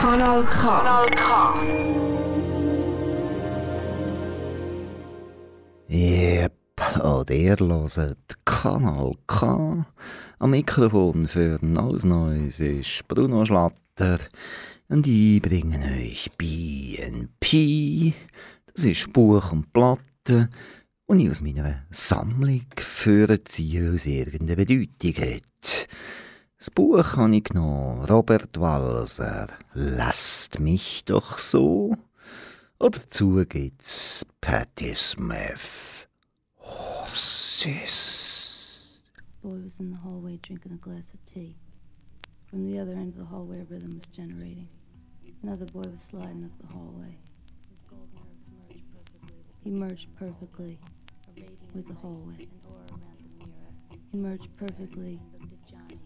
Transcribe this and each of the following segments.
Kanal K. Kanal K. Yep, und ihr hört Kanal K. Am Mikrofon für Neues Neues ist Bruno Schlatter und ich bringe euch BNP. Das ist Buch und Platte, und ich aus meiner Sammlung für Ziel aus irgendeine Bedeutung hat. Das Buch habe ich genommen, Robert Walser, Lasst mich doch so. Oder dazu gibt's Patti Smith, Horses. Boy was in the hallway drinking a glass of tea. From the other end of the hallway, a rhythm was generating. Another boy was sliding up the hallway. He merged perfectly with the hallway. He merged perfectly the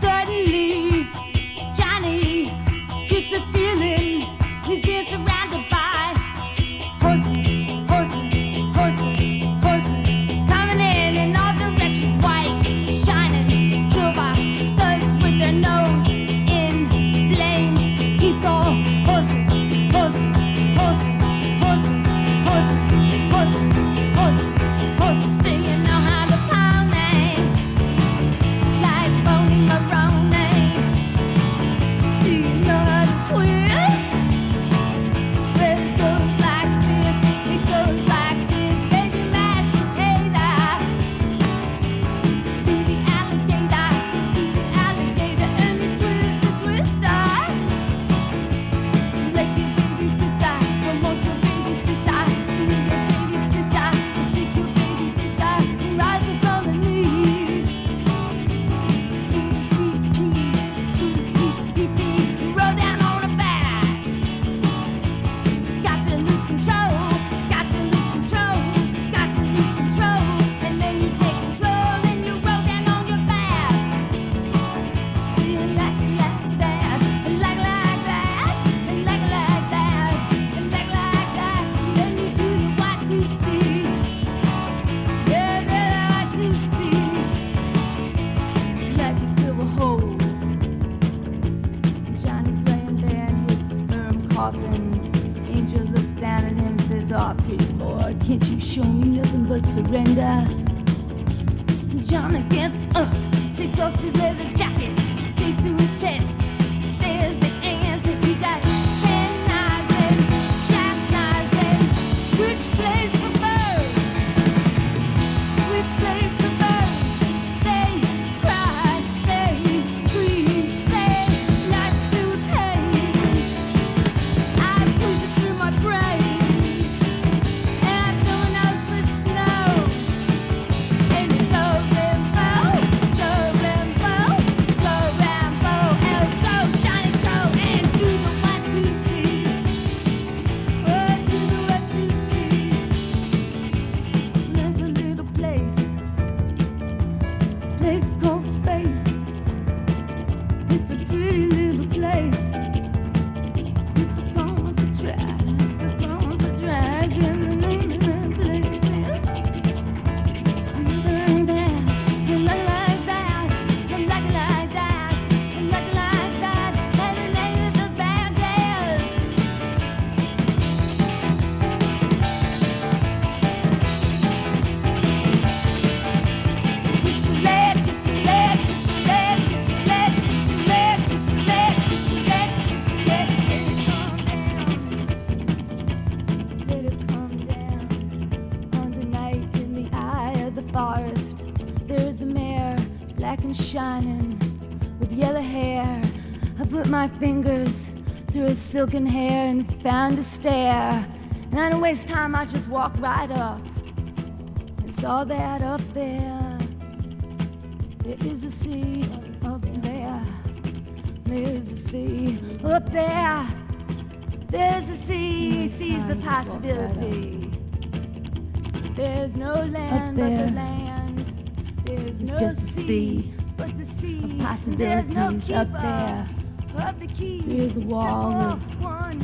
suddenly Johnny gets a feeling. He's being surrounded by this cold. Silken hair and found a stair. And I don't waste time, I just walk right up and saw that up there. There is a sea up there. There's a sea up there. There's a sea, sees the possibility. There's no land but the land. There's no just sea, sea but the sea. Of possibilities no up there. Of the There's a wall of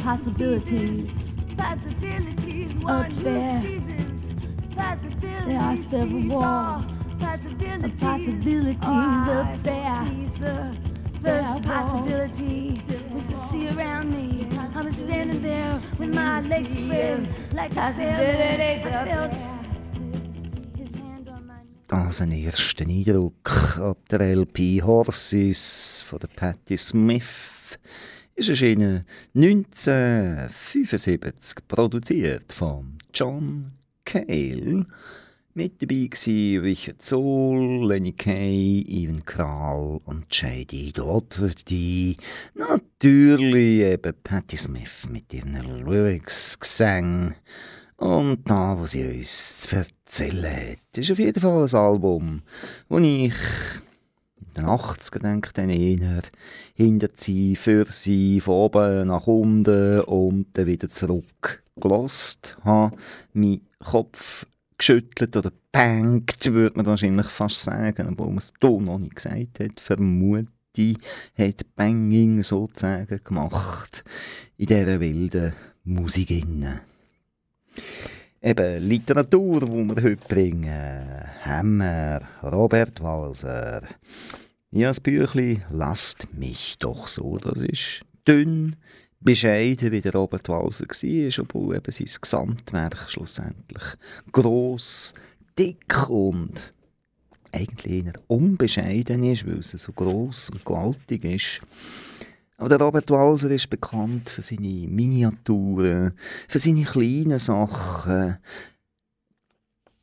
possibilities. Possibilities up there. There are several walls of possibilities up there. The first possibility was to see around me. I was standing there with my legs spread like a sailor. Das ein erster Eindruck ab der LP Horses von der Patti Smith ist erschienen 1975, produziert von John Cale. Mit dabei waren Richard Zoll, Lenny Kay, Ivan Kral und J.D. Doherty. Natürlich eben Patti Smith mit ihren Lyrics, Gesang. Und da, was sie uns zu erzählen hat, ist auf jeden Fall ein Album, das ich den 80er denke dann eher hinter sie, für sie, von oben nach unten und dann wieder zurück gelost habe, meinen Kopf geschüttelt oder bangt, würde man wahrscheinlich fast sagen, obwohl man es hier noch nicht gesagt hat, vermute ich, hat Banging sozusagen gemacht in dieser wilden Musik. Innen. Eben Literatur, die wir heute bringen. Hammer, Robert Walser. Ja, das Büchlein «Lasst mich doch so». Das ist dünn, bescheiden, wie der Robert Walser war, obwohl eben sein Gesamtwerk schlussendlich gross, dick und eigentlich eher unbescheiden ist, weil es so gross und gewaltig ist. Aber der Robert Walser ist bekannt für seine Miniaturen, für seine kleinen Sachen,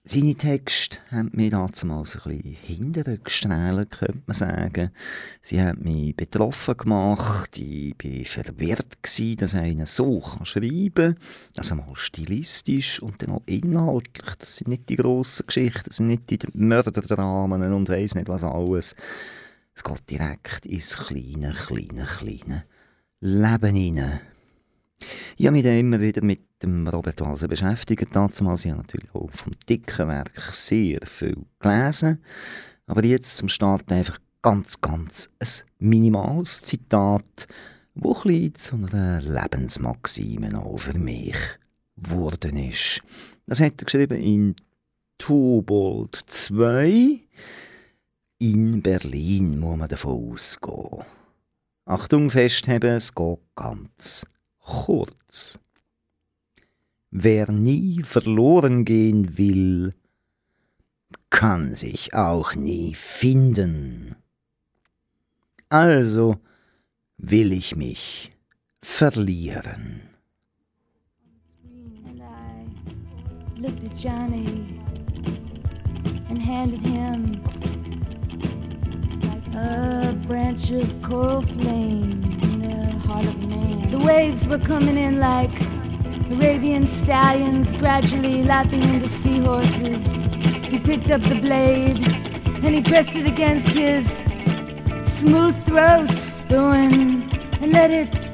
seine Texte haben mich damals ein bisschen hintergestrahlt, könnte man sagen. Sie haben mich betroffen gemacht. Ich war verwirrt, gewesen, dass einer so schreiben kann. Also mal stilistisch und dann auch inhaltlich. Das sind nicht die grossen Geschichten, das sind nicht die Mörderdramen und weiss nicht was alles. Es geht direkt ins kleine, kleine, kleine Leben hinein. Ich habe mich dann immer wieder mit dem Robert Walser beschäftigt. Damals habe natürlich auch vom dicken Werk sehr viel gelesen. Aber jetzt zum Start einfach ganz, ganz ein minimales Zitat, das ein zu einer Lebensmaxime für mich geworden ist. Das hat er geschrieben in Tubold 2. In Berlin muss man davon ausgehen. Achtung festheben, es geht ganz kurz. Wer nie verloren gehen will, kann sich auch nie finden. Also will ich mich verlieren. looked at Johnny and handed him a branch of coral flame in the heart of man. The waves were coming in like Arabian stallions gradually lapping into seahorses. He picked up the blade and he pressed it against his smooth throat, spoon, and let it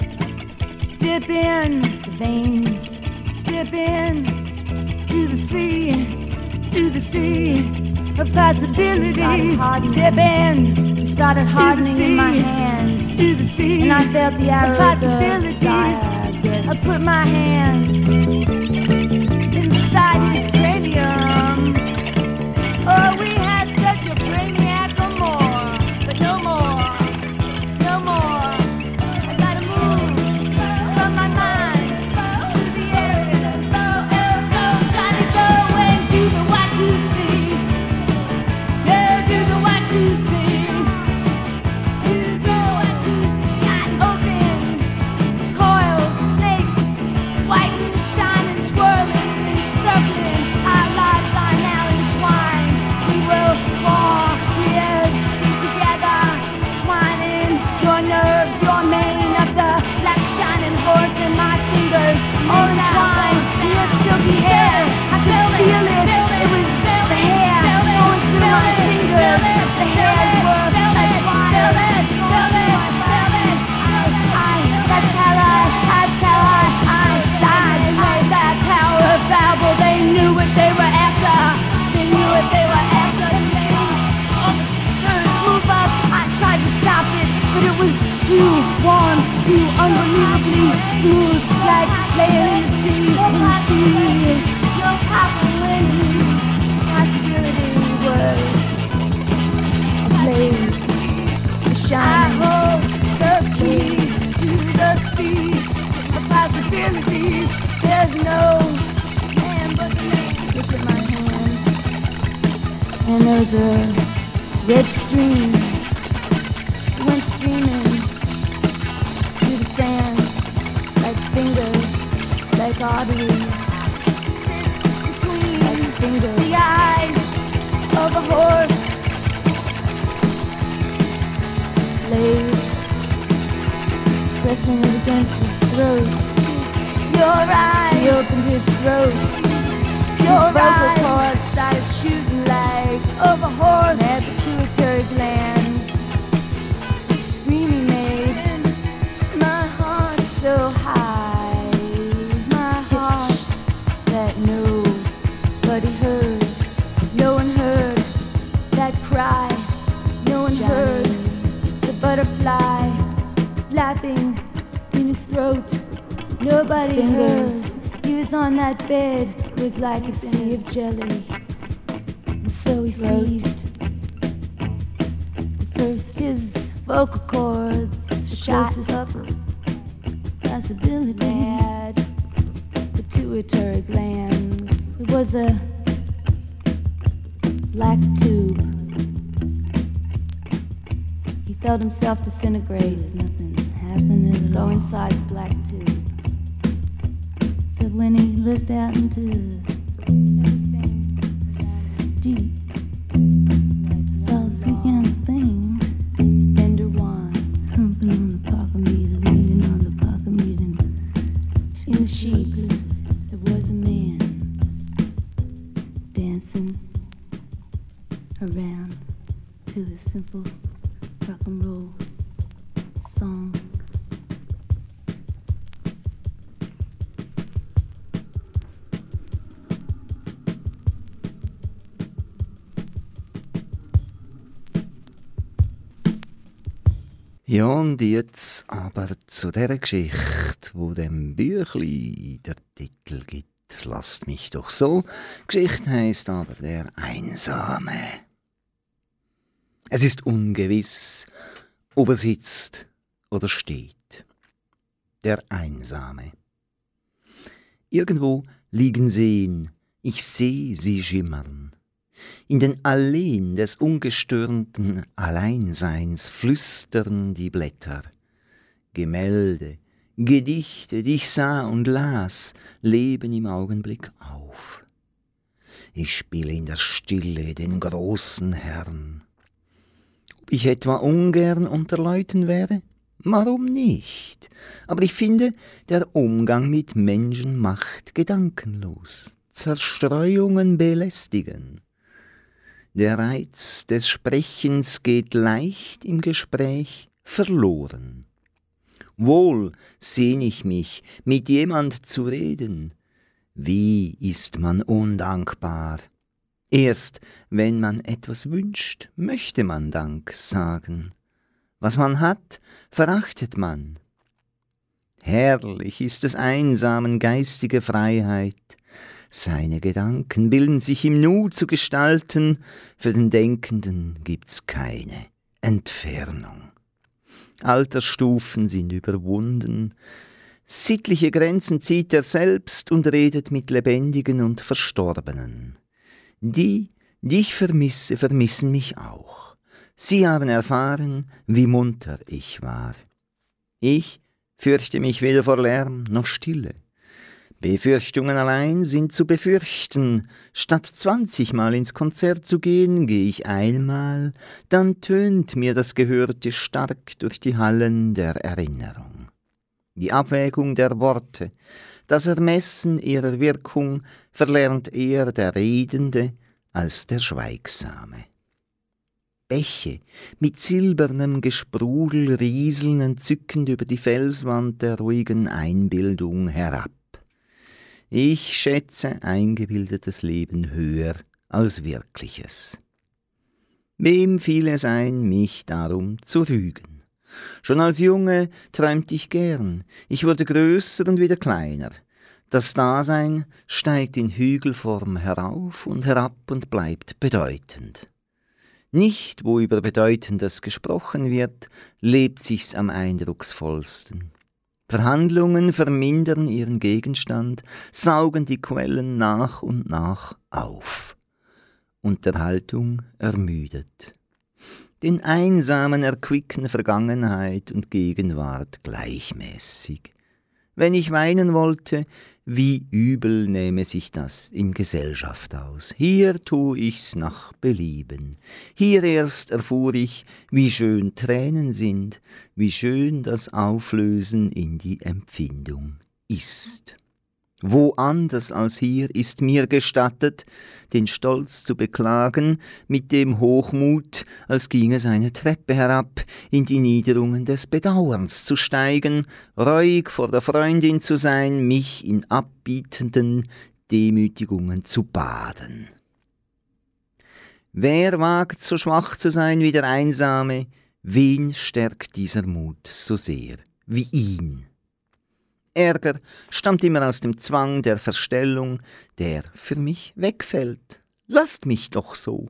dip in the veins, dip in to the sea, to the sea of possibilities. Dip in, started hardening in my hand, to the sea, and I felt the arrows of possibilities. I put my hand inside his cranium. Oh, we black tube. He felt himself disintegrate. Nothing happened go inside the black tube. So when he looked out into Ja, und jetzt aber zu der Geschichte, wo dem Büchli der Titel gibt. Lasst mich doch so. Geschichte heißt aber der Einsame. Es ist ungewiss, ob er sitzt oder steht. Der Einsame. Irgendwo liegen Seen, ich seh sie schimmern. In den Alleen des ungestörten Alleinseins flüstern die Blätter. Gemälde, Gedichte, die ich sah und las, leben im Augenblick auf. Ich spiele in der Stille den großen Herrn. Ob ich etwa ungern unter Leuten wäre? Warum nicht? Aber ich finde, der Umgang mit Menschen macht gedankenlos. Zerstreuungen belästigen. Der Reiz des Sprechens geht leicht im Gespräch verloren. Wohl sehn ich mich, mit jemand zu reden. Wie ist man undankbar? Erst wenn man etwas wünscht, möchte man Dank sagen. Was man hat, verachtet man. Herrlich ist des Einsamen geistige Freiheit. Seine Gedanken bilden sich im Nu zu gestalten, für den Denkenden gibt's keine Entfernung. Altersstufen sind überwunden, sittliche Grenzen zieht er selbst und redet mit Lebendigen und Verstorbenen. Die, die ich vermisse, vermissen mich auch. Sie haben erfahren, wie munter ich war. Ich fürchte mich weder vor Lärm noch Stille. Befürchtungen allein sind zu befürchten. Statt zwanzigmal ins Konzert zu gehen, gehe ich einmal, dann tönt mir das Gehörte stark durch die Hallen der Erinnerung. Die Abwägung der Worte, das Ermessen ihrer Wirkung verlernt eher der Redende als der Schweigsame. Bäche mit silbernem Gesprudel rieseln entzückend über die Felswand der ruhigen Einbildung herab. Ich schätze eingebildetes Leben höher als wirkliches. Wem fiel es ein, mich darum zu rügen? Schon als Junge träumte ich gern. Ich wurde größer und wieder kleiner. Das Dasein steigt in Hügelform herauf und herab und bleibt bedeutend. Nicht, wo über Bedeutendes gesprochen wird, lebt sich's am eindrucksvollsten. Verhandlungen vermindern ihren Gegenstand, saugen die Quellen nach und nach auf. Unterhaltung ermüdet. Den Einsamen erquicken Vergangenheit und Gegenwart gleichmäßig. Wenn ich weinen wollte, wie übel nehme sich das in Gesellschaft aus. Hier tu ich's nach Belieben. Hier erst erfuhr ich, wie schön Tränen sind, wie schön das Auflösen in die Empfindung ist. Wo anders als hier ist mir gestattet, den Stolz zu beklagen, mit dem Hochmut, als ging es eine Treppe herab, in die Niederungen des Bedauerns zu steigen, reuig vor der Freundin zu sein, mich in abbietenden Demütigungen zu baden. Wer wagt so schwach zu sein wie der Einsame, wen stärkt dieser Mut so sehr wie ihn? Ärger stammt immer aus dem Zwang der Verstellung, der für mich wegfällt. Lasst mich doch so.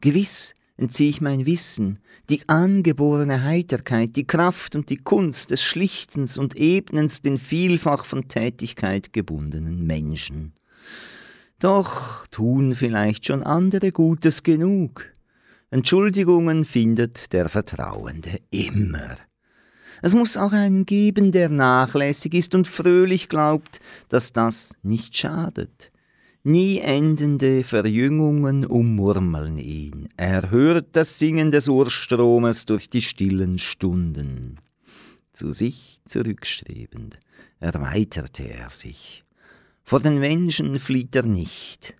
Gewiss entziehe ich mein Wissen, die angeborene Heiterkeit, die Kraft und die Kunst des Schlichtens und Ebnens den vielfach von Tätigkeit gebundenen Menschen. Doch tun vielleicht schon andere Gutes genug. Entschuldigungen findet der Vertrauende immer. Es muss auch einen geben, der nachlässig ist und fröhlich glaubt, dass das nicht schadet. Nie endende Verjüngungen ummurmeln ihn. Er hört das Singen des Urstromes durch die stillen Stunden. Zu sich zurückstrebend erweiterte er sich. Vor den Menschen flieht er nicht.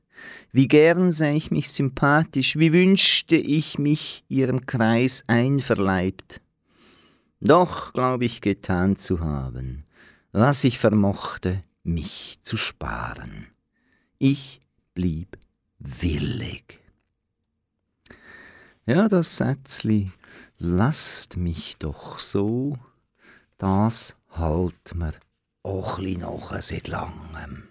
Wie gern säh ich mich sympathisch, wie wünschte ich mich ihrem Kreis einverleibt. Doch glaub ich getan zu haben, was ich vermochte, mich zu sparen. Ich blieb willig. Ja, das Sätzli, lasst mich doch so, das halt mir auch noch seit langem.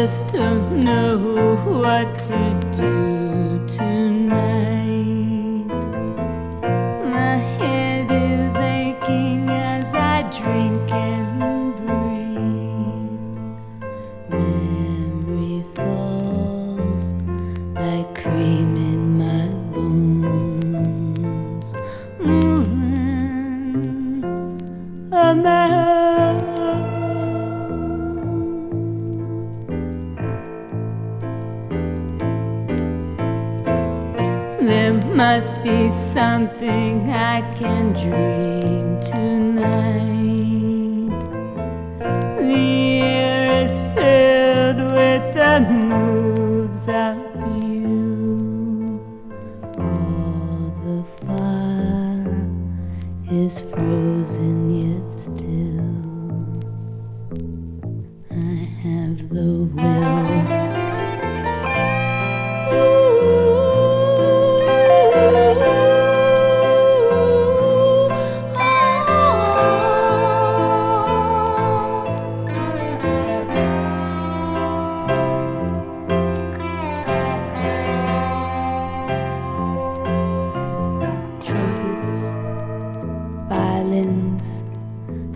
Just don't know what to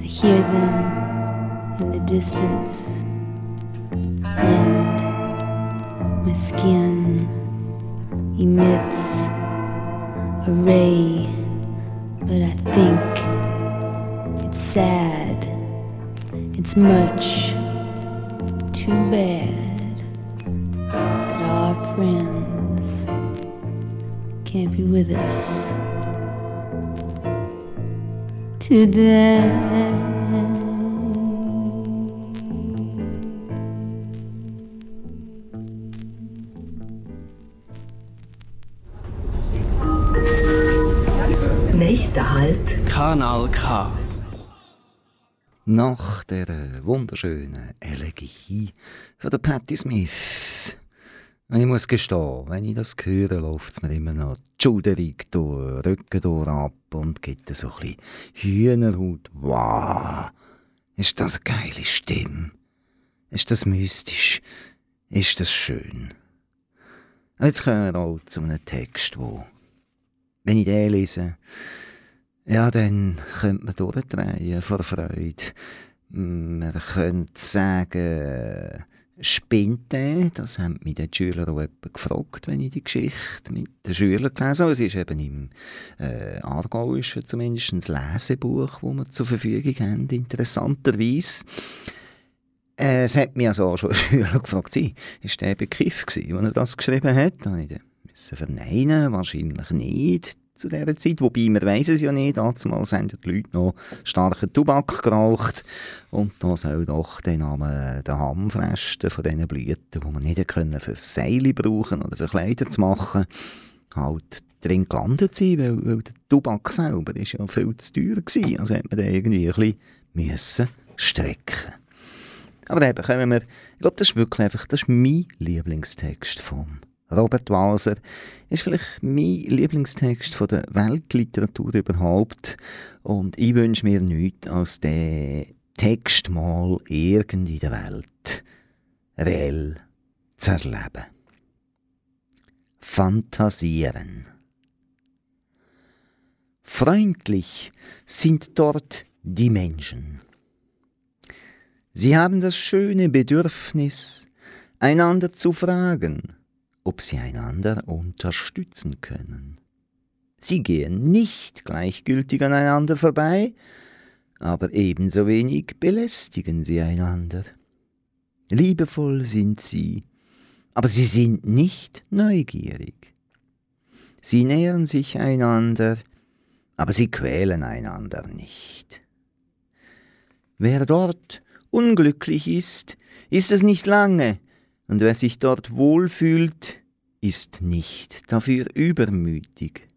I hear them in the distance. And my skin emits a ray, but I think it's sad. It's much too bad that our friends can't be with us today. Nächster Halt. Kanal K. Nach der wunderschönen Elegie von der Patti Smith. Ich muss gestehen, wenn ich das höre, läuft es mir immer noch die Schulterung durch, Rücken durch ab und gibt so ein bisschen Hühnerhaut. Wow! Ist das eine geile Stimme? Ist das mystisch? Ist das schön? Jetzt kommen wir auch zu einem Text, wo wenn ich den lese, ja, dann könnte man durchdrehen vor Freude. Man könnte sagen, spinnt der? Das haben mich die Schüler auch gefragt, wenn ich die Geschichte mit den Schülern gelesen habe. Es ist eben im äh, Aargauischen zumindest ein Lesebuch, das wir zur Verfügung haben, interessanterweise. Äh, es hat mich also auch schon ein Schüler gefragt, ist der Begriff gewesen, als er das geschrieben hat? Da ich verneinen, wahrscheinlich nicht zu dieser Zeit, wobei man weiß es ja nicht, damals haben die Leute noch starken Tobak geraucht. Und da soll doch der Name der Hamfresten von diesen Blüten, die man nicht können für Seile brauchen oder für Kleider zu machen, halt drin gelandet sein, weil, weil der Tobak selber ist ja viel zu teuer war, also hat man den irgendwie ein bisschen müssen strecken. Aber eben kommen wir, ich glaube, das ist wirklich einfach, das ist mein Lieblingstext vom Robert Walser ist vielleicht mein Lieblingstext von der Weltliteratur überhaupt. Und ich wünsche mir nichts als den Text mal irgend in der Welt reell zu erleben. Fantasieren. Freundlich sind dort die Menschen. Sie haben das schöne Bedürfnis, einander zu fragen, ob sie einander unterstützen können. Sie gehen nicht gleichgültig aneinander vorbei, aber ebenso wenig belästigen sie einander. Liebevoll sind sie, aber sie sind nicht neugierig. Sie nähern sich einander, aber sie quälen einander nicht. Wer dort unglücklich ist, ist es nicht lange, und wer sich dort wohlfühlt, ist nicht dafür übermütig.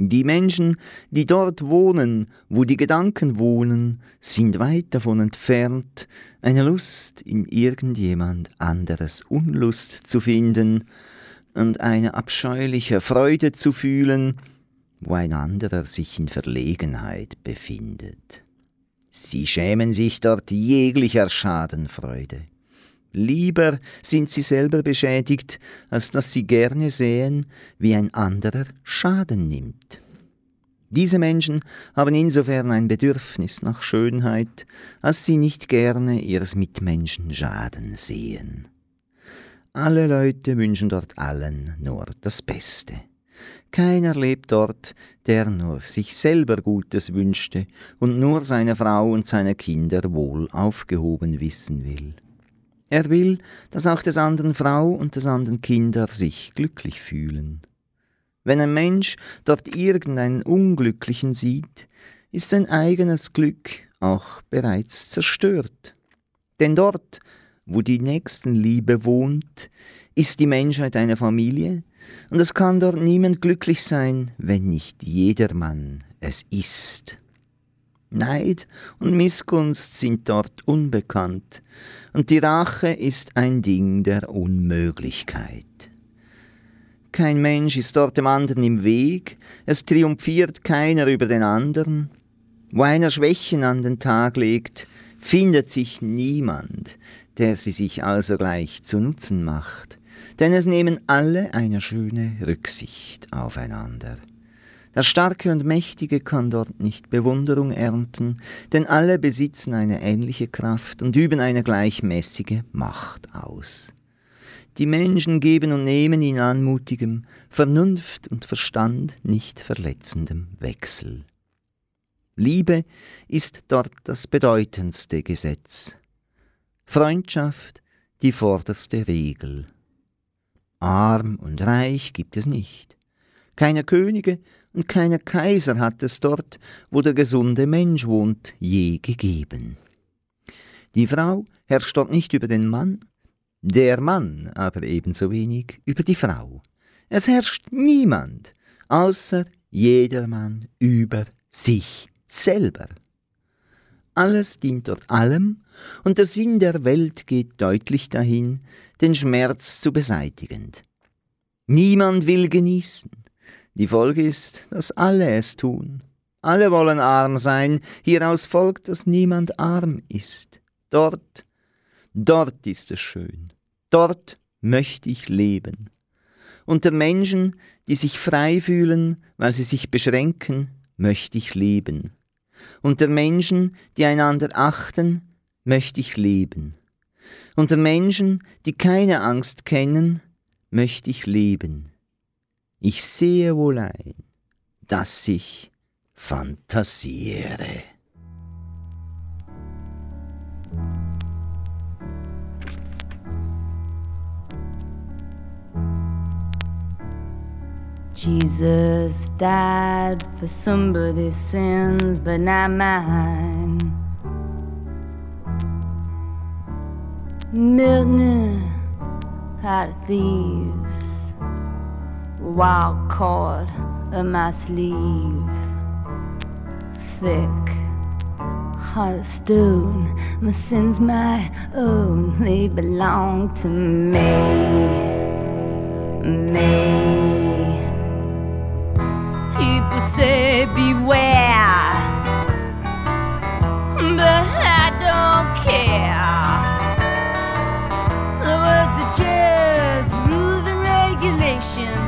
Die Menschen, die dort wohnen, wo die Gedanken wohnen, sind weit davon entfernt, eine Lust in irgendjemand anderes Unlust zu finden und eine abscheuliche Freude zu fühlen, wo ein anderer sich in Verlegenheit befindet. Sie schämen sich dort jeglicher Schadenfreude. Lieber sind sie selber beschädigt, als dass sie gerne sehen, wie ein anderer Schaden nimmt. Diese Menschen haben insofern ein Bedürfnis nach Schönheit, als sie nicht gerne ihres Mitmenschen Schaden sehen. Alle Leute wünschen dort allen nur das Beste. Keiner lebt dort, der nur sich selber Gutes wünschte und nur seine Frau und seine Kinder wohl aufgehoben wissen will. Er will, dass auch des anderen Frau und des anderen Kinder sich glücklich fühlen. Wenn ein Mensch dort irgendeinen Unglücklichen sieht, ist sein eigenes Glück auch bereits zerstört. Denn dort, wo die Nächstenliebe wohnt, ist die Menschheit eine Familie, und es kann dort niemand glücklich sein, wenn nicht jedermann es ist. Neid und Missgunst sind dort unbekannt, und die Rache ist ein Ding der Unmöglichkeit. Kein Mensch ist dort dem anderen im Weg, es triumphiert keiner über den anderen. Wo einer Schwächen an den Tag legt, findet sich niemand, der sie sich also gleich zu Nutzen macht, denn es nehmen alle eine schöne Rücksicht aufeinander. Der Starke und Mächtige kann dort nicht Bewunderung ernten, denn alle besitzen eine ähnliche Kraft und üben eine gleichmäßige Macht aus. Die Menschen geben und nehmen in anmutigem, Vernunft und Verstand nicht verletzendem Wechsel. Liebe ist dort das bedeutendste Gesetz. Freundschaft die vorderste Regel. Arm und reich gibt es nicht. Keine Könige und keiner Kaiser hat es dort, wo der gesunde Mensch wohnt, je gegeben. Die Frau herrscht dort nicht über den Mann, der Mann aber ebenso wenig über die Frau. Es herrscht niemand, außer jedermann über sich selber. Alles dient dort allem, und der Sinn der Welt geht deutlich dahin, den Schmerz zu beseitigen. Niemand will genießen. Die Folge ist, dass alle es tun. Alle wollen arm sein, hieraus folgt, dass niemand arm ist. Dort, dort ist es schön. Dort möchte ich leben. Unter Menschen, die sich frei fühlen, weil sie sich beschränken, möchte ich leben. Unter Menschen, die einander achten, möchte ich leben. Unter Menschen, die keine Angst kennen, möchte ich leben. Ich sehe wohl ein, dass ich fantasiere. Jesus died for somebody's sins, but not mine. Milton pot of thieves, wild cord in my sleeve, thick heart stone. My sins my own, they belong to me, me people say beware, but I don't care. The words are just rules and regulations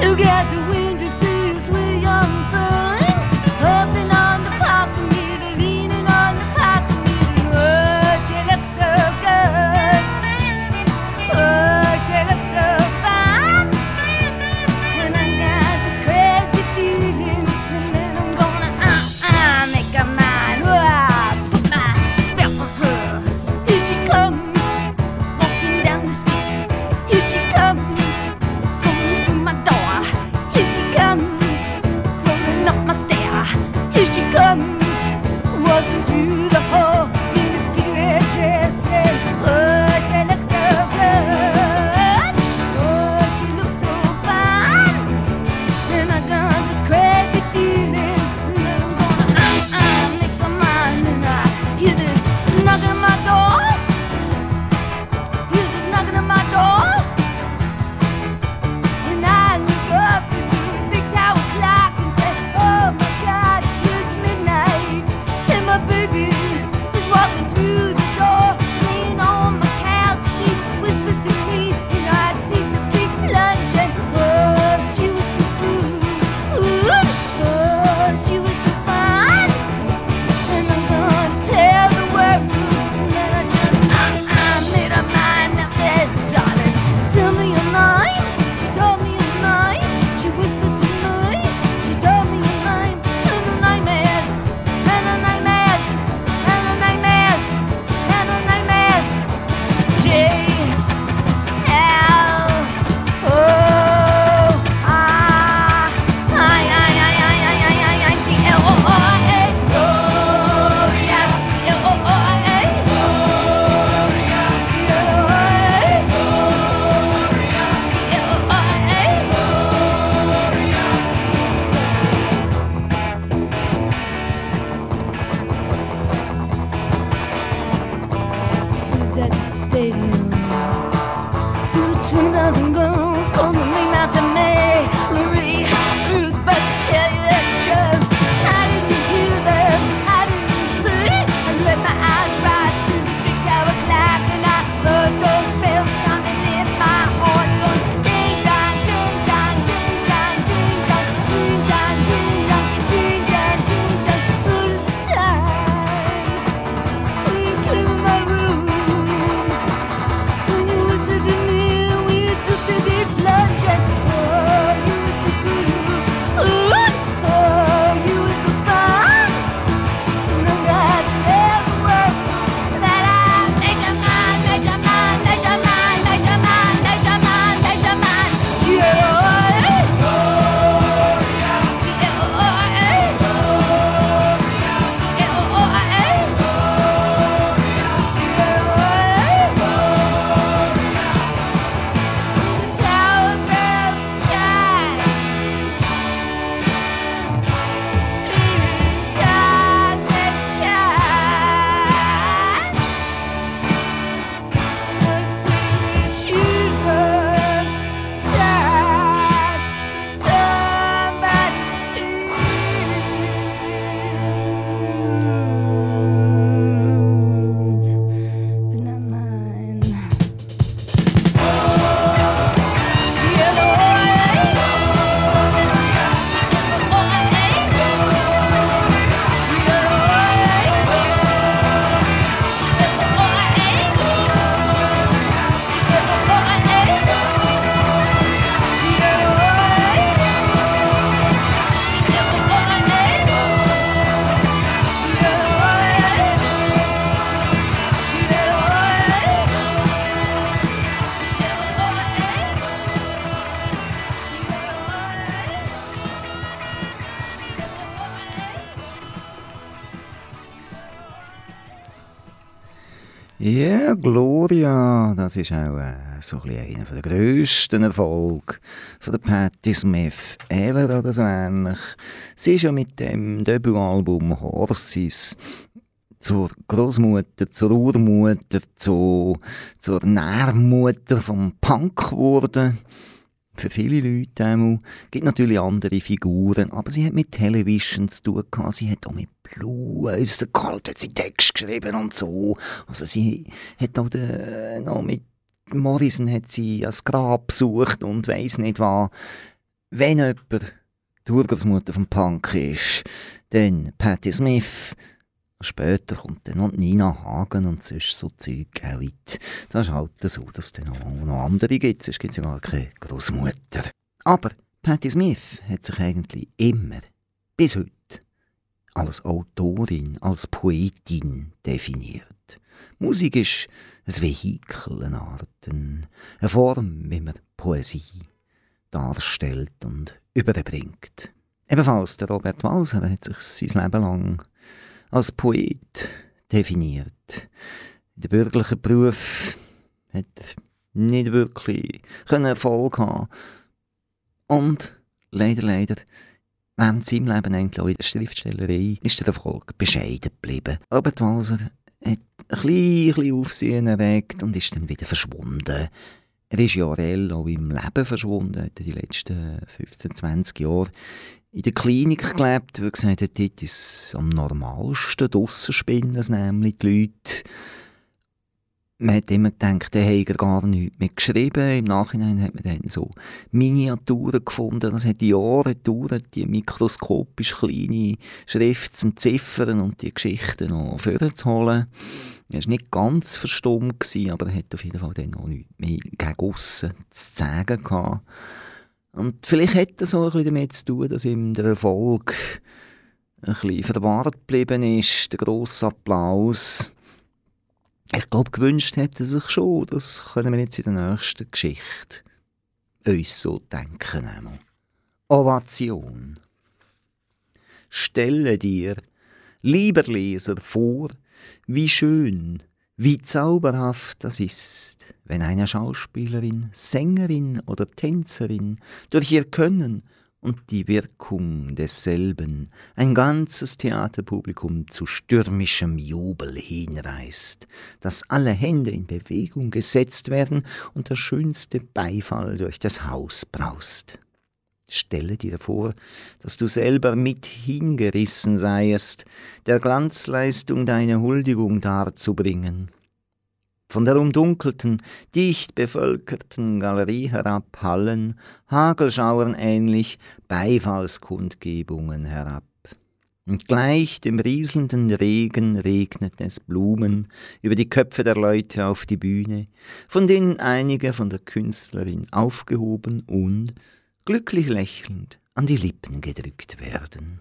Together we stadium. Ja, Gloria, das ist auch äh, so ein einer der grössten Erfolge von der Patti Smith ever oder so ähnlich. Sie ist ja mit dem Debütalbum Horses zur Großmutter, zur Urmutter, zu, zur Nährmutter vom Punk geworden für viele Leute einmal. gibt natürlich andere Figuren, aber sie hat mit Television zu tun gehabt. Sie hat auch mit Blue aus der Kalt hat sie Text geschrieben und so. Also sie hat auch den, noch mit Morrison hat sie das Grab besucht und weiß nicht was. Wenn jemand die Urgroßmutter vom Punk ist, dann Patti Smith, Später kommt dann noch Nina Hagen und sonst so Zeug auch weit. Das ist halt so, dass es dann noch, noch andere gibt, sonst gibt es ja gar keine Großmutter. Aber Patti Smith hat sich eigentlich immer, bis heute, als Autorin, als Poetin definiert. Musik ist ein Vehikel, eine Art, eine Form, wie man Poesie darstellt und überbringt. Ebenfalls der Robert Walser hat sich sein Leben lang als Poet definiert. Der bürgerliche Beruf hat nicht wirklich Erfolg haben Und leider, leider, während seinem Leben eigentlich in der Schriftstellerei ist der Erfolg bescheiden geblieben. Robert Walser hat ein bisschen, Aufsehen erregt und ist dann wieder verschwunden. Er ist ja auch im Leben verschwunden, in den letzten 15, 20 Jahren in der Klinik gelebt, wo gesagt hat, dort ist am normalsten, draussen spinnen es nämlich die Leute. Man hat immer gedacht, der hätte gar nichts mehr geschrieben. Im Nachhinein hat man dann so Miniaturen gefunden. Das hat Jahre gedauert, die mikroskopisch kleine Schrift zu entziffern und die Geschichten noch vorzuholen. Er war nicht ganz verstummt, aber er hat auf jeden Fall dann noch nichts mehr gegen aussen zu sagen gehabt. Und vielleicht hat das auch bisschen damit zu tun, dass ihm der Erfolg ein bisschen verwahrt geblieben ist, der grosse Applaus. Ich glaube, gewünscht hätte sich schon, das können wir jetzt in der nächsten Geschichte uns so denken. Einmal. Ovation. Stelle dir, lieber Leser, vor, wie schön wie zauberhaft das ist, wenn eine Schauspielerin, Sängerin oder Tänzerin durch ihr Können und die Wirkung desselben ein ganzes Theaterpublikum zu stürmischem Jubel hinreißt, dass alle Hände in Bewegung gesetzt werden und der schönste Beifall durch das Haus braust. Stelle dir vor, dass du selber mit hingerissen seiest, der Glanzleistung deine Huldigung darzubringen. Von der umdunkelten, dicht bevölkerten Galerie herab hallen, Hagelschauern ähnlich, Beifallskundgebungen herab. Und gleich dem rieselnden Regen regnet es Blumen über die Köpfe der Leute auf die Bühne, von denen einige von der Künstlerin aufgehoben und glücklich lächelnd an die Lippen gedrückt werden.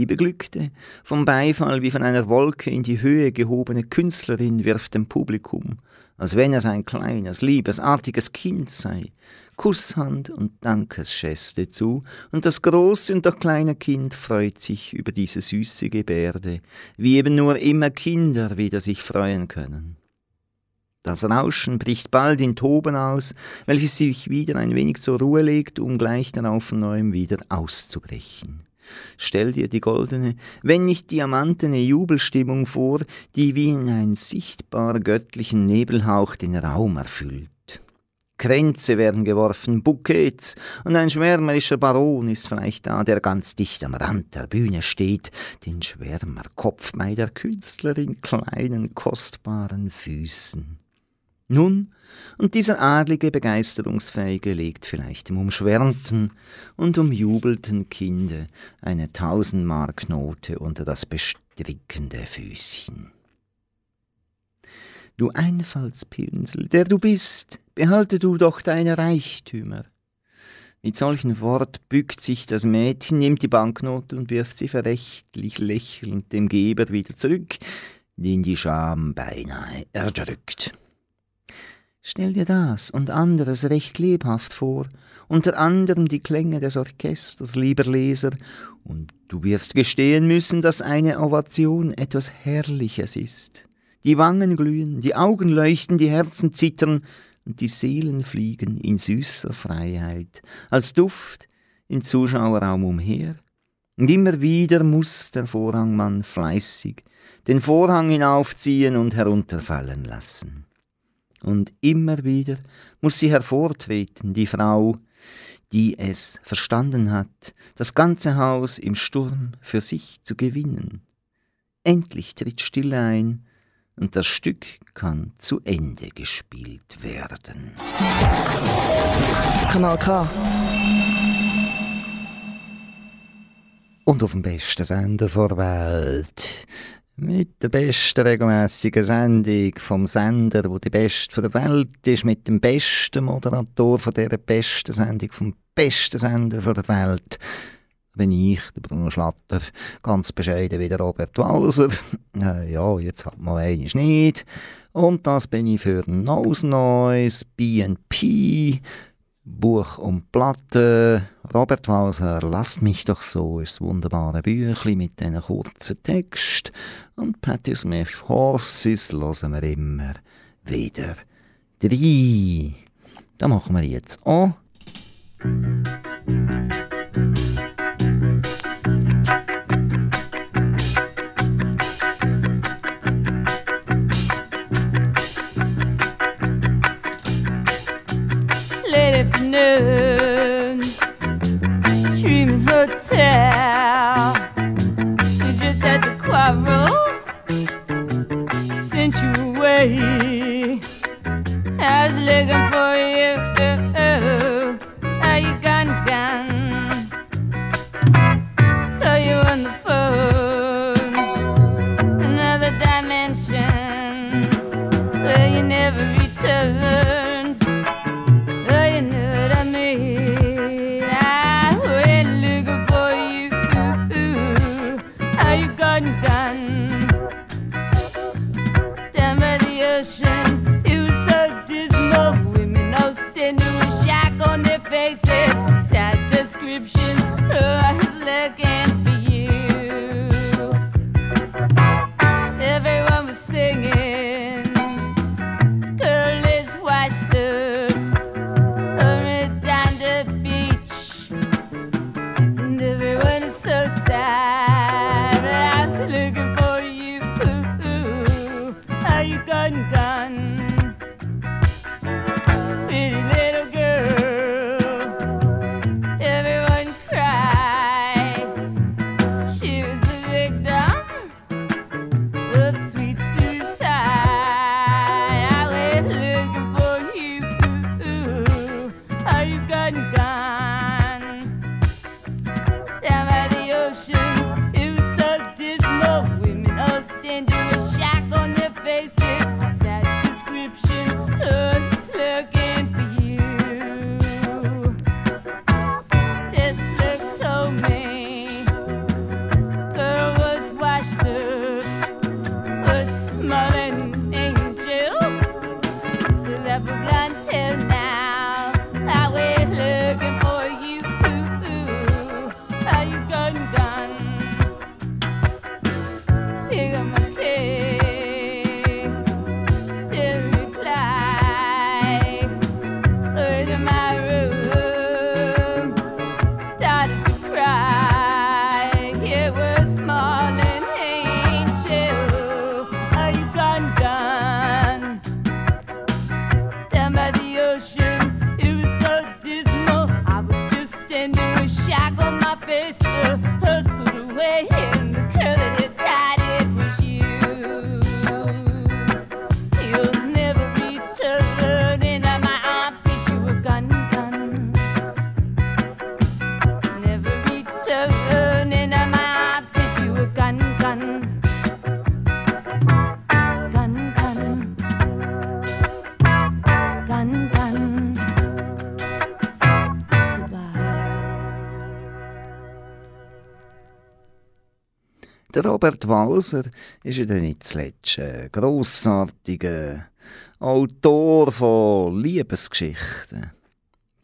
Die beglückte, vom Beifall wie von einer Wolke in die Höhe gehobene Künstlerin wirft dem Publikum, als wenn es ein kleines, liebes, artiges Kind sei, Kusshand und Dankesgeste zu, und das große und das kleine Kind freut sich über diese süße Gebärde, wie eben nur immer Kinder wieder sich freuen können. Das Rauschen bricht bald in Toben aus, welches sich wieder ein wenig zur Ruhe legt, um gleich darauf von neuem wieder auszubrechen. Stell dir die goldene, wenn nicht diamantene Jubelstimmung vor, die wie in einen sichtbar göttlichen Nebelhauch den Raum erfüllt. Kränze werden geworfen, Bouquets, und ein schwärmerischer Baron ist vielleicht da, der ganz dicht am Rand der Bühne steht, den Schwärmerkopf bei der Künstlerin kleinen, kostbaren Füßen. Nun, und dieser adlige, begeisterungsfähige legt vielleicht dem umschwärmten und umjubelten Kinde eine Tausendmarknote unter das bestrickende Füßchen. Du Einfallspinsel, der du bist, behalte du doch deine Reichtümer. Mit solchen Wort bückt sich das Mädchen, nimmt die Banknote und wirft sie verächtlich lächelnd dem Geber wieder zurück, den die Scham beinahe erdrückt. Stell dir das und anderes recht lebhaft vor, unter anderem die Klänge des Orchesters, lieber Leser, und du wirst gestehen müssen, dass eine Ovation etwas Herrliches ist. Die Wangen glühen, die Augen leuchten, die Herzen zittern und die Seelen fliegen in süßer Freiheit, als Duft im Zuschauerraum umher. Und immer wieder muss der Vorhangmann fleißig den Vorhang hinaufziehen und herunterfallen lassen. Und immer wieder muss sie hervortreten, die Frau, die es verstanden hat, das ganze Haus im Sturm für sich zu gewinnen. Endlich tritt Stille ein und das Stück kann zu Ende gespielt werden. Kanal K. Und auf dem besten Sender der Welt mit der besten regelmäßigen Sendung vom Sender, wo die beste der Welt ist, mit dem besten Moderator von dieser besten Sendung, vom besten Sender der Welt, bin ich, der Bruno Schlatter, ganz bescheiden wie der Robert Walser. Äh, ja, jetzt hat man eines nicht. Und das bin ich für Nose Noise, BNP, Buch und Platte. Robert Walser, lasst mich doch so, ist das wunderbare Büchlein mit diesen kurzen Text. Und Patti Smith, Horses, hören wir immer wieder drei. Das machen wir jetzt auch. Afternoon. Dreaming hotel. We just had to quarrel. Sent you away. I was looking for you. Der Robert Walser ist ja nicht zuletzt ein grossartiger Autor von Liebesgeschichten.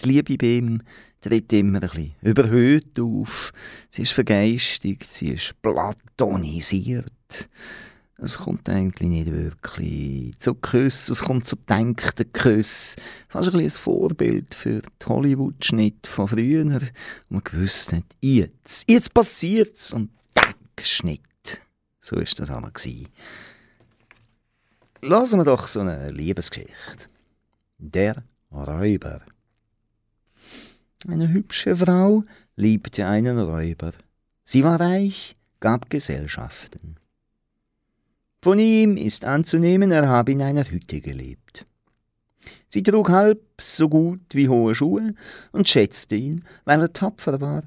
Die Liebe bei ihm tritt immer ein bisschen überhöht auf. Sie ist vergeistigt, sie ist platonisiert. Es kommt eigentlich nicht wirklich zu Küssen, es kommt zu gedenkten Küssen. Fast ein, ein Vorbild für die Hollywood-Schnitt von früher, wo man gewusst hat, jetzt, jetzt passiert's und tack, Schnitt. So war das einmal. Lassen wir doch so eine Liebesgeschichte. Der Räuber. Eine hübsche Frau liebte einen Räuber. Sie war reich, gab Gesellschaften. Von ihm ist anzunehmen, er habe in einer Hütte gelebt. Sie trug halb so gut wie hohe Schuhe und schätzte ihn, weil er tapfer war,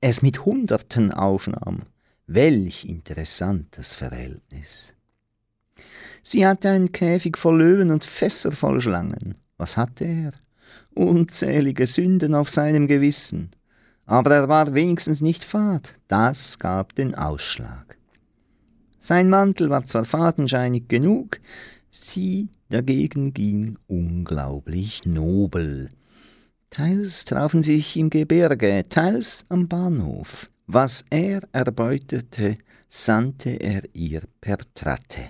es mit Hunderten aufnahm. Welch interessantes Verhältnis. Sie hatte einen Käfig voll Löwen und Fässer voll Schlangen. Was hatte er? Unzählige Sünden auf seinem Gewissen. Aber er war wenigstens nicht fad. Das gab den Ausschlag. Sein Mantel war zwar fadenscheinig genug, sie dagegen ging unglaublich nobel. Teils trafen sie sich im Gebirge, teils am Bahnhof. Was er erbeutete, sandte er ihr per Tratte.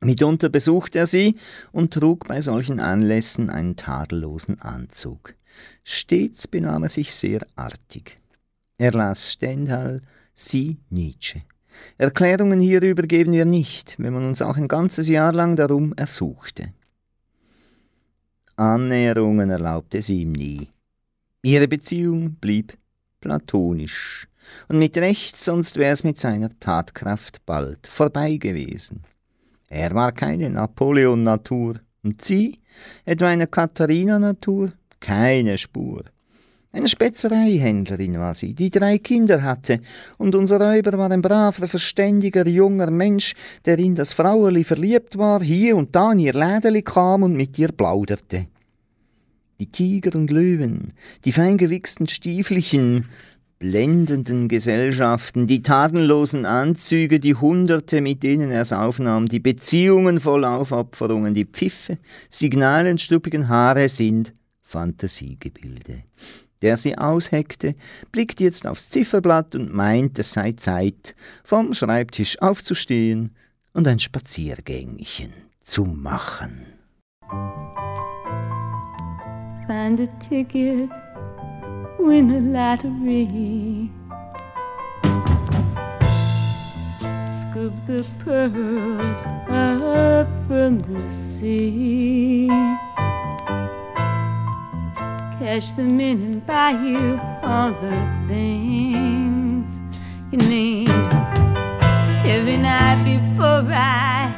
Mitunter besuchte er sie und trug bei solchen Anlässen einen tadellosen Anzug. Stets benahm er sich sehr artig. Er las Stendhal, sie Nietzsche. Erklärungen hierüber geben wir nicht, wenn man uns auch ein ganzes Jahr lang darum ersuchte. Annäherungen erlaubte sie ihm nie. Ihre Beziehung blieb platonisch, und mit Recht, sonst wär's mit seiner Tatkraft bald vorbei gewesen. Er war keine Napoleon-Natur, und sie, etwa eine Katharina-Natur, keine Spur. Eine Spezereihändlerin war sie, die drei Kinder hatte, und unser Räuber war ein braver, verständiger, junger Mensch, der in das Fraueli verliebt war, hier und da in ihr Lädeli kam und mit ihr plauderte. Die Tiger und Löwen, die feingewichsten Stiefelchen, blendenden Gesellschaften, die tatenlosen Anzüge, die Hunderte, mit denen er es aufnahm, die Beziehungen voll Aufopferungen, die Pfiffe, signalenstruppigen Haare sind Fantasiegebilde der sie ausheckte, blickt jetzt aufs Zifferblatt und meint, es sei Zeit, vom Schreibtisch aufzustehen und ein Spaziergängchen zu machen. Find a ticket, win a lottery. Scoop the pearls up from the sea. cash them in and buy you all the things you need. Every night before I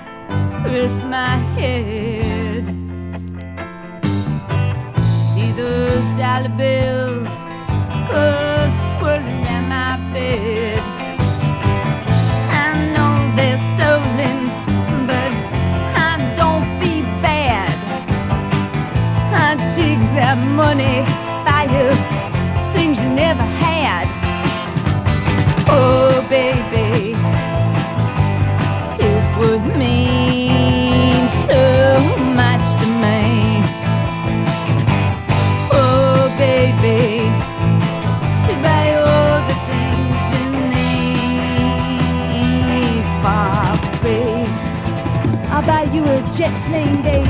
rest my head, those dollar bills go swirling at my bed. I know they're stolen, but I don't feel bad. I take that money by you things you never had. Oh, baby, jet plane, babe.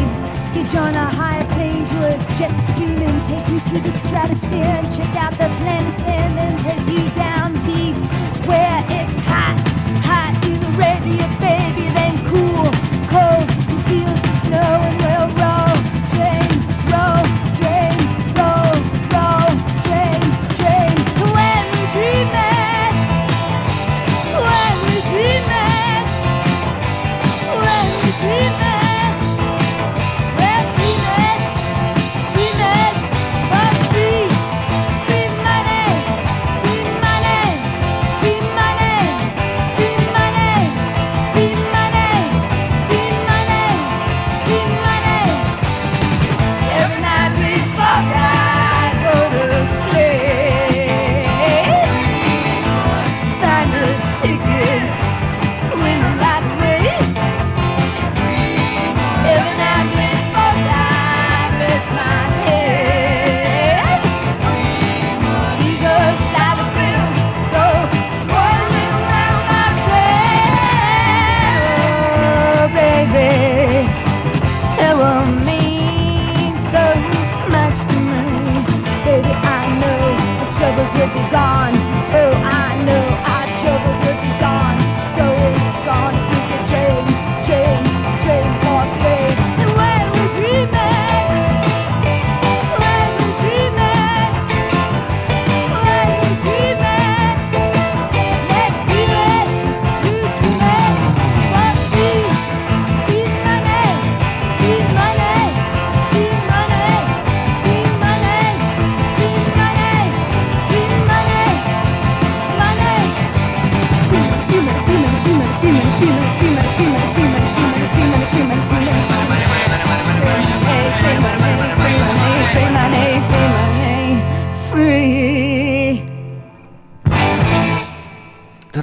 Get you on a high plane to a jet stream and take you through the stratosphere and check out the planet and then take you down deep where it's hot, hot in Arabia, baby, then cool,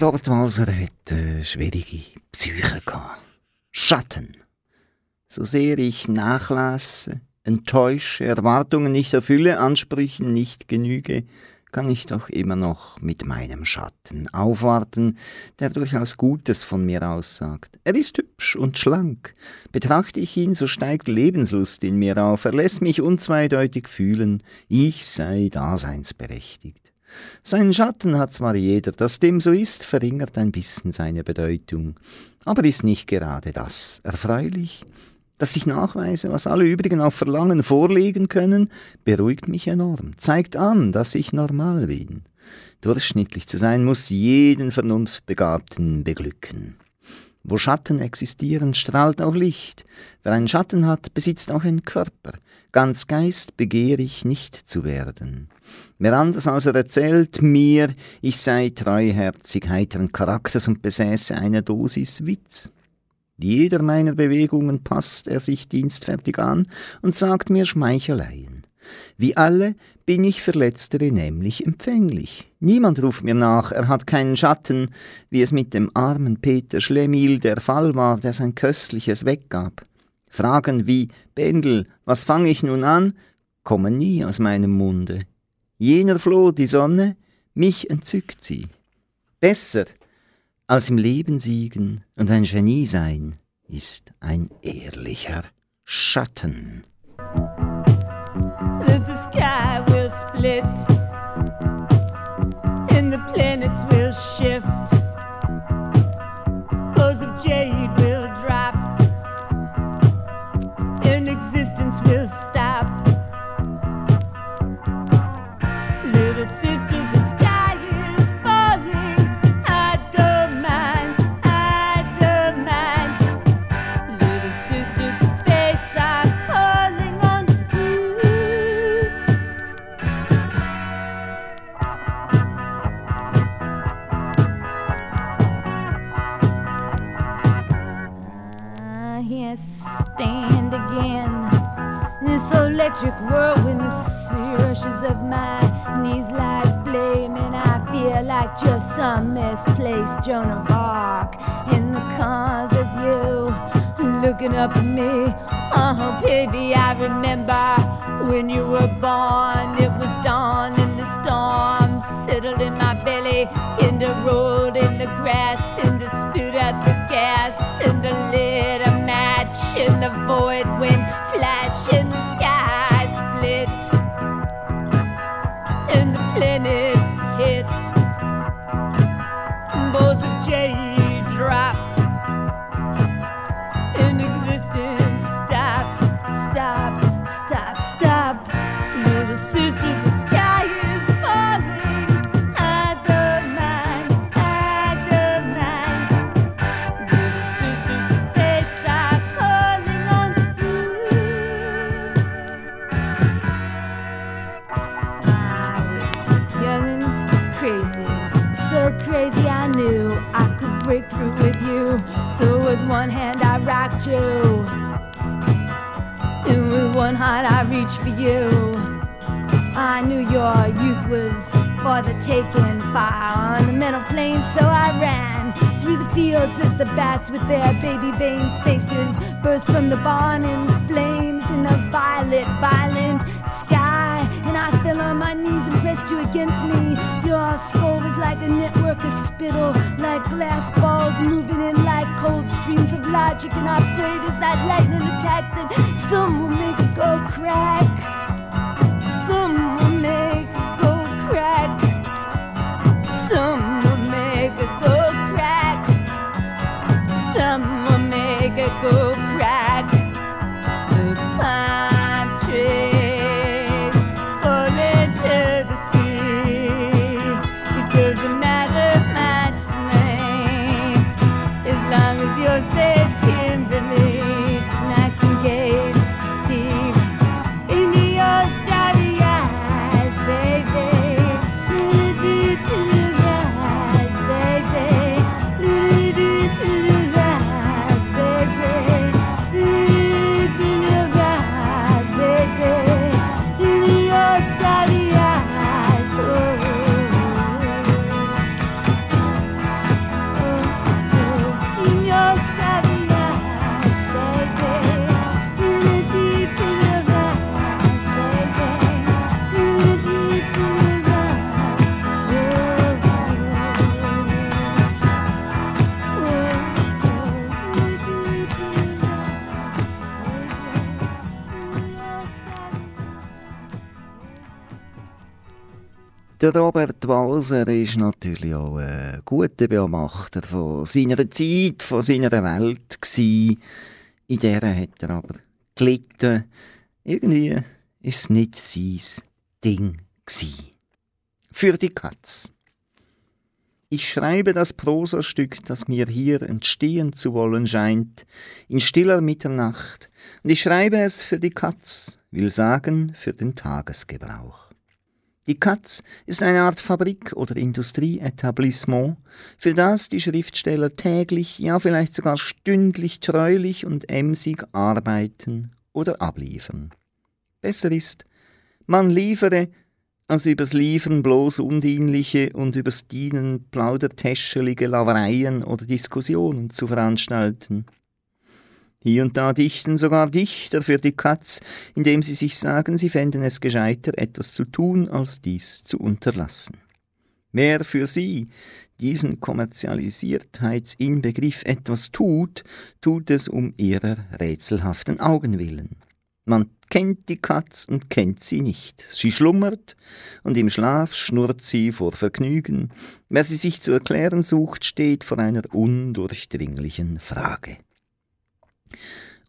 Robert Walser hat eine schwierige Psyche gehabt. Schatten. So sehr ich nachlasse, enttäusche, Erwartungen nicht erfülle, Ansprüchen nicht genüge, kann ich doch immer noch mit meinem Schatten aufwarten, der durchaus Gutes von mir aussagt. Er ist hübsch und schlank. Betrachte ich ihn, so steigt Lebenslust in mir auf. Er lässt mich unzweideutig fühlen, ich sei daseinsberechtigt. Seinen Schatten hat zwar jeder, dass dem so ist, verringert ein bisschen seine Bedeutung. Aber ist nicht gerade das erfreulich? Dass ich nachweise, was alle übrigen auf Verlangen vorlegen können, beruhigt mich enorm, zeigt an, dass ich normal bin. Durchschnittlich zu sein muss jeden Vernunftbegabten beglücken. Wo Schatten existieren, strahlt auch Licht. Wer einen Schatten hat, besitzt auch einen Körper. Ganz Geist begehre ich nicht zu werden. Wer anders als er erzählt mir, ich sei treuherzig, heiteren Charakters und besäße eine Dosis Witz. Jeder meiner Bewegungen passt er sich dienstfertig an und sagt mir Schmeicheleien. Wie alle bin ich für letztere nämlich empfänglich. Niemand ruft mir nach, er hat keinen Schatten, wie es mit dem armen Peter Schlemihl der Fall war, der sein Köstliches weggab. Fragen wie Bendel, was fange ich nun an, kommen nie aus meinem Munde. Jener floh die Sonne, mich entzückt sie. Besser als im Leben siegen und ein Genie sein, ist ein ehrlicher Schatten. In the one heart I reached for you. I knew your youth was for the taking, fire on the metal plain, so I ran through the fields as the bats with their baby vein faces burst from the barn in flames in a violet, violent I fell on my knees and pressed you against me. Your skull was like a network of spittle, like glass balls moving in like cold streams of logic. And I prayed as that lightning attack that some will make it go crack. Some will make it go crack. Der Robert Walser ist natürlich auch ein guter Beobachter von seiner Zeit, von seiner Welt gewesen. In der hat er aber gelitten. Irgendwie war es nicht sein Ding gewesen. Für die Katz. Ich schreibe das Prosastück, das mir hier entstehen zu wollen scheint, in stiller Mitternacht, und ich schreibe es für die Katz, will sagen für den Tagesgebrauch. Die Katz ist eine Art Fabrik oder Industrieetablissement, für das die Schriftsteller täglich, ja vielleicht sogar stündlich treulich und emsig arbeiten oder abliefern. Besser ist, man liefere, als übers Liefern bloß undienliche und übers Dienen plaudertäschelige Lavereien oder Diskussionen zu veranstalten. Hier und da dichten sogar Dichter für die Katz, indem sie sich sagen, sie fänden es gescheiter, etwas zu tun, als dies zu unterlassen. Wer für sie diesen Kommerzialisiertheitsinbegriff etwas tut, tut es um ihrer rätselhaften Augen willen. Man kennt die Katz und kennt sie nicht. Sie schlummert und im Schlaf schnurrt sie vor Vergnügen. Wer sie sich zu erklären sucht, steht vor einer undurchdringlichen Frage.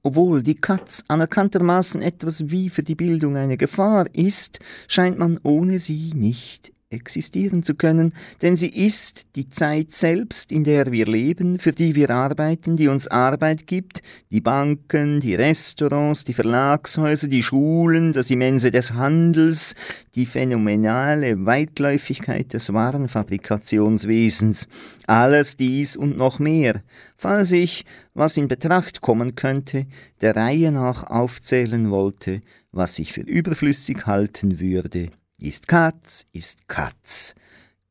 Obwohl die Katz anerkanntermaßen etwas wie für die Bildung eine Gefahr ist, scheint man ohne sie nicht existieren zu können, denn sie ist die Zeit selbst, in der wir leben, für die wir arbeiten, die uns Arbeit gibt, die Banken, die Restaurants, die Verlagshäuser, die Schulen, das Immense des Handels, die phänomenale Weitläufigkeit des Warenfabrikationswesens, alles dies und noch mehr, falls ich, was in Betracht kommen könnte, der Reihe nach aufzählen wollte, was ich für überflüssig halten würde, ist Katz, ist Katz.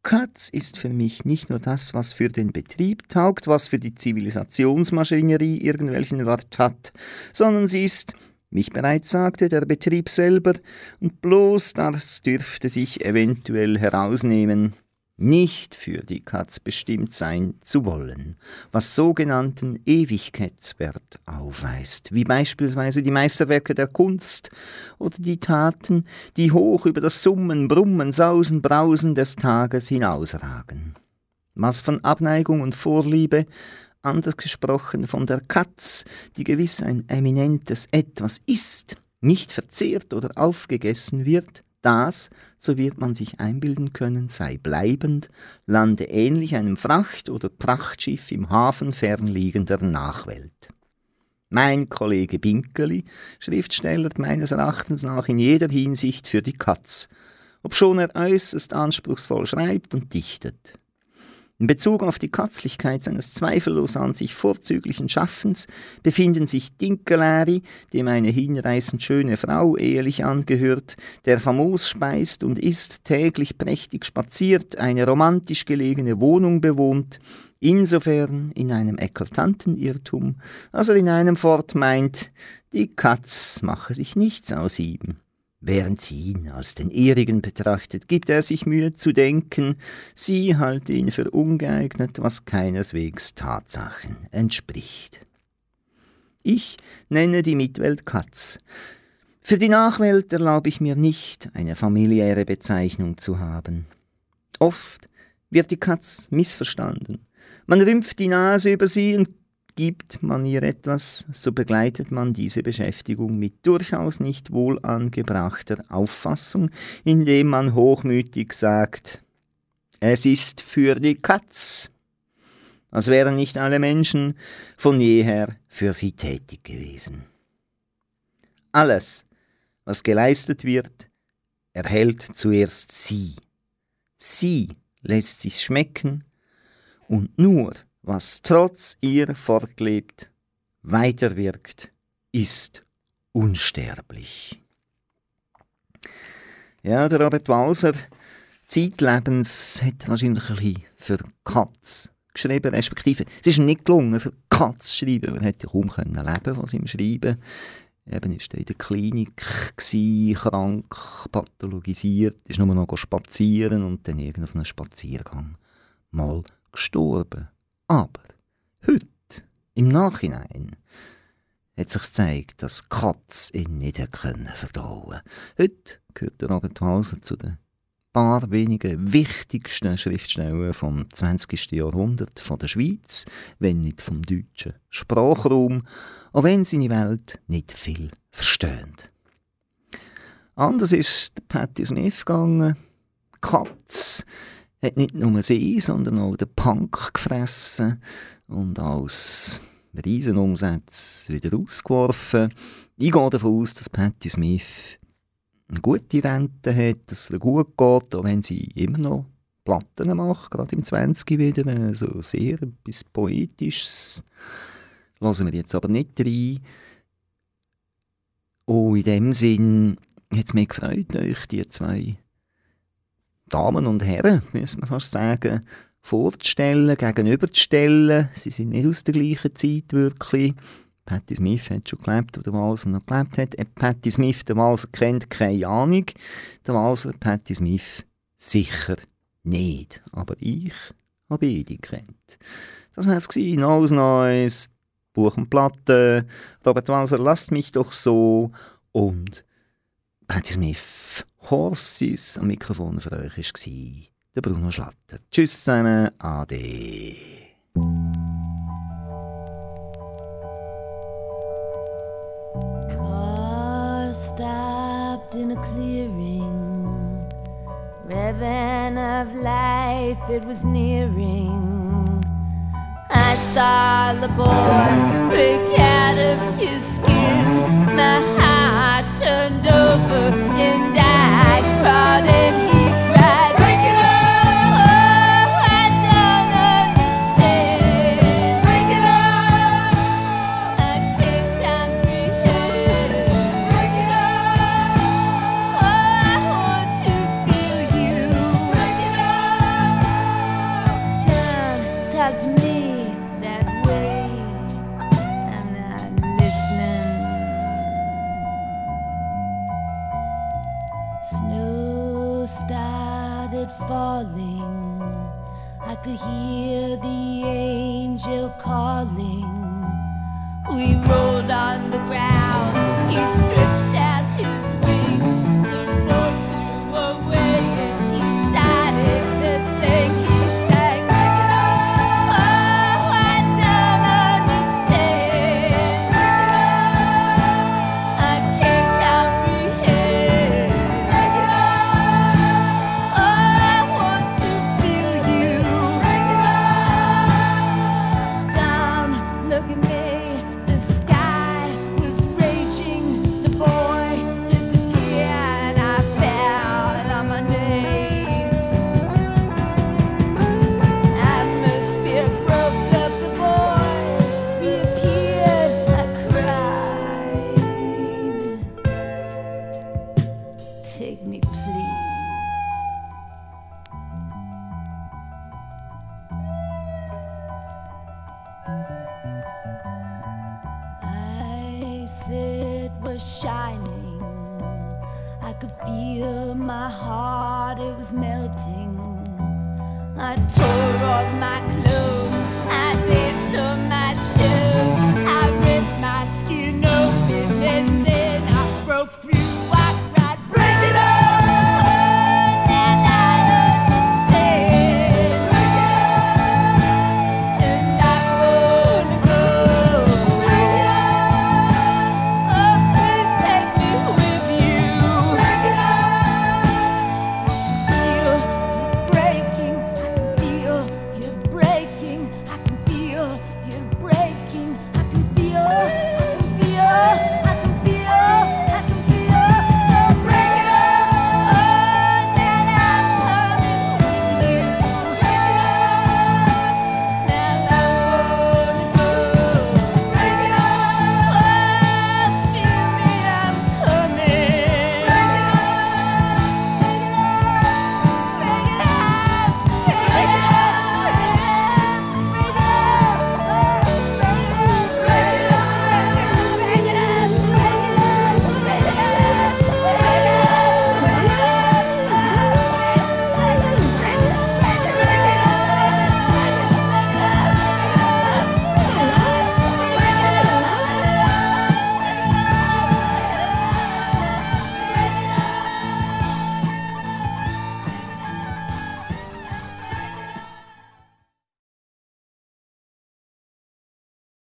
Katz ist für mich nicht nur das, was für den Betrieb taugt, was für die Zivilisationsmaschinerie irgendwelchen Wert hat, sondern sie ist, wie ich bereits sagte, der Betrieb selber, und bloß das dürfte sich eventuell herausnehmen, nicht für die Katz bestimmt sein zu wollen, was sogenannten Ewigkeitswert aufweist, wie beispielsweise die Meisterwerke der Kunst oder die Taten, die hoch über das Summen, Brummen, Sausen, Brausen des Tages hinausragen. Was von Abneigung und Vorliebe, anders gesprochen von der Katz, die gewiss ein eminentes Etwas ist, nicht verzehrt oder aufgegessen wird, das, so wird man sich einbilden können, sei bleibend, lande ähnlich einem Fracht- oder Prachtschiff im Hafen fernliegender Nachwelt. Mein Kollege Binkeli, Schriftsteller meines Erachtens nach in jeder Hinsicht für die Katz, obschon er äußerst anspruchsvoll schreibt und dichtet. In Bezug auf die Katzlichkeit seines zweifellos an sich vorzüglichen Schaffens befinden sich Dinkeläri, dem eine hinreißend schöne Frau ehelich angehört, der famos speist und isst, täglich prächtig spaziert, eine romantisch gelegene Wohnung bewohnt, insofern in einem eklatanten Irrtum, als er in einem Fort meint, die Katz mache sich nichts aus ihm. Während sie ihn als den ihrigen betrachtet, gibt er sich Mühe zu denken, sie halte ihn für ungeeignet, was keineswegs Tatsachen entspricht. Ich nenne die Mitwelt Katz. Für die Nachwelt erlaube ich mir nicht, eine familiäre Bezeichnung zu haben. Oft wird die Katz missverstanden. Man rümpft die Nase über sie und Gibt man ihr etwas, so begleitet man diese Beschäftigung mit durchaus nicht wohl angebrachter Auffassung, indem man hochmütig sagt, es ist für die Katz, als wären nicht alle Menschen von jeher für sie tätig gewesen. Alles, was geleistet wird, erhält zuerst sie. Sie lässt sich schmecken und nur was trotz ihr fortlebt, weiterwirkt, ist unsterblich. Ja, der Robert Walser, zeitlebens, hat wahrscheinlich ein bisschen für Katz geschrieben, respektive es ist ihm nicht gelungen, für Katz zu schreiben, er hätte kaum können leben was ihm schreiben. Eben ist er in der Klinik gewesen, krank, pathologisiert, ist nur noch spazieren und dann irgend auf einem Spaziergang mal gestorben. Aber heute, im Nachhinein, hat sich gezeigt, dass Katz ihn nicht können vertrauen Heute gehört der Robert Hauser zu den paar wenigen wichtigsten Schriftsteller vom 20. Jahrhundert von der Schweiz, wenn nicht vom deutschen Sprachraum, auch wenn seine Welt nicht viel versteht. Anders ist der Patti Smith gegangen. Katz hat nicht nur sie, sondern auch den Punk gefressen und als Riesenumsatz wieder ausgeworfen. Ich gehe davon aus, dass Patti Smith eine gute Rente hat, dass es ihr gut geht, auch wenn sie immer noch Platten macht, gerade im 20. wieder, so sehr etwas Poetisches. Lassen wir jetzt aber nicht rein. Und in dem Sinn hat es mich gefreut, euch die zwei Damen und Herren, muss man fast sagen, vorzustellen, gegenüberzustellen. Sie sind nicht aus der gleichen Zeit wirklich. Patti Smith hat schon gelebt, wo der Walser noch gelebt hat. Ob Patti Smith den Walser kennt, keine Ahnung. Der Walser Patti Smith sicher nicht. Aber ich habe beide kennt. Das war es. Neues Neues, Buch und Platte. Robert Walser, lasst mich doch so. Und Patti Smith, Horses am Mikrofon für euch war der Bruno Schlatter. Tschüss zusammen, ade. Car stopped in a clearing, ribbon of life it was nearing. I saw the boy break out of his skin. My heart turned over and I cried and could hear the angel calling. We rolled on the ground. He stretched